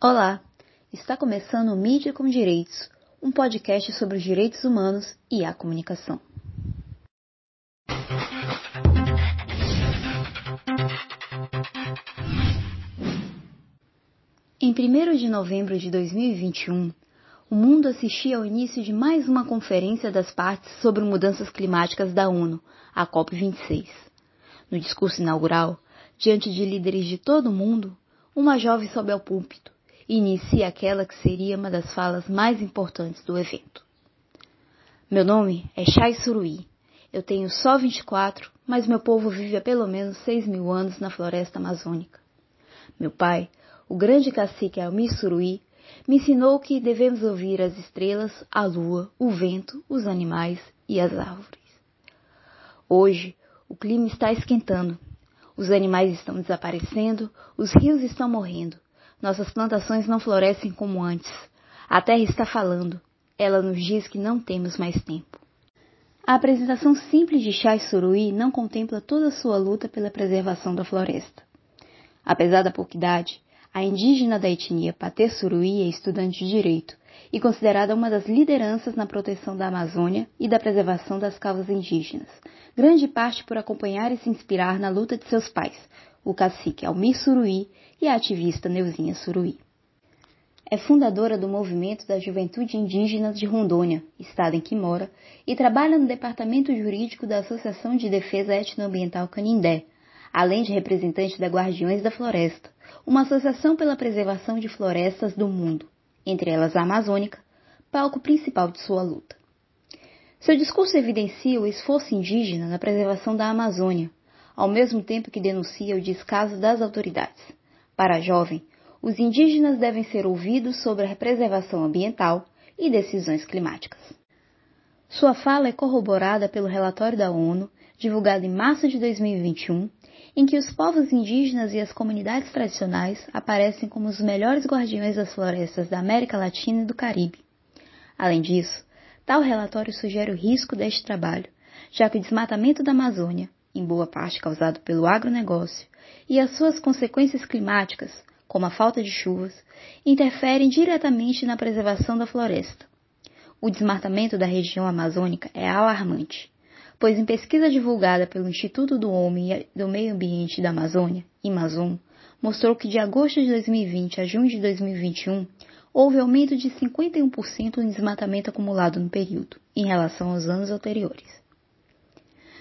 Olá, está começando o Mídia com Direitos, um podcast sobre os direitos humanos e a comunicação. Em 1 de novembro de 2021, o mundo assistia ao início de mais uma conferência das partes sobre mudanças climáticas da ONU, a COP26. No discurso inaugural, diante de líderes de todo o mundo, uma jovem sobe ao púlpito inicia aquela que seria uma das falas mais importantes do evento. Meu nome é Chai Suruí. Eu tenho só 24, mas meu povo vive há pelo menos 6 mil anos na floresta amazônica. Meu pai, o grande cacique Almir Suruí, me ensinou que devemos ouvir as estrelas, a lua, o vento, os animais e as árvores. Hoje, o clima está esquentando. Os animais estão desaparecendo, os rios estão morrendo. Nossas plantações não florescem como antes. A terra está falando. Ela nos diz que não temos mais tempo. A apresentação simples de Chai Suruí não contempla toda a sua luta pela preservação da floresta. Apesar da pouca idade, a indígena da etnia Patê Suruí é estudante de direito e considerada uma das lideranças na proteção da Amazônia e da preservação das causas indígenas, grande parte por acompanhar e se inspirar na luta de seus pais, o cacique Almir Suruí e a ativista Neuzinha Suruí. É fundadora do Movimento da Juventude Indígena de Rondônia, estado em que mora, e trabalha no Departamento Jurídico da Associação de Defesa Etnoambiental Canindé, além de representante da Guardiões da Floresta, uma associação pela preservação de florestas do mundo, entre elas a amazônica, palco principal de sua luta. Seu discurso evidencia o esforço indígena na preservação da Amazônia, ao mesmo tempo que denuncia o descaso das autoridades. Para a jovem, os indígenas devem ser ouvidos sobre a preservação ambiental e decisões climáticas. Sua fala é corroborada pelo relatório da ONU, divulgado em março de 2021, em que os povos indígenas e as comunidades tradicionais aparecem como os melhores guardiões das florestas da América Latina e do Caribe. Além disso, tal relatório sugere o risco deste trabalho, já que o desmatamento da Amazônia, em boa parte causado pelo agronegócio, e as suas consequências climáticas, como a falta de chuvas, interferem diretamente na preservação da floresta. O desmatamento da região amazônica é alarmante pois em pesquisa divulgada pelo Instituto do Homem e do Meio Ambiente da Amazônia, Amazon, mostrou que de agosto de 2020 a junho de 2021 houve aumento de 51% no desmatamento acumulado no período, em relação aos anos anteriores.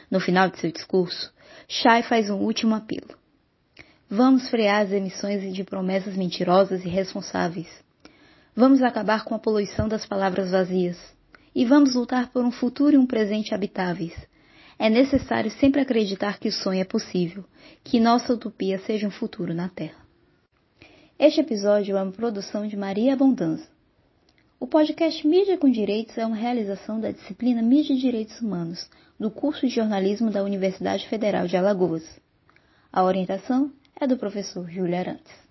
No final de seu discurso, Chai faz um último apelo. Vamos frear as emissões de promessas mentirosas e irresponsáveis. Vamos acabar com a poluição das palavras vazias e vamos lutar por um futuro e um presente habitáveis. É necessário sempre acreditar que o sonho é possível, que nossa utopia seja um futuro na Terra. Este episódio é uma produção de Maria Abundância. O podcast Mídia com Direitos é uma realização da disciplina Mídia e Direitos Humanos, do curso de jornalismo da Universidade Federal de Alagoas. A orientação é do professor Júlio Arantes.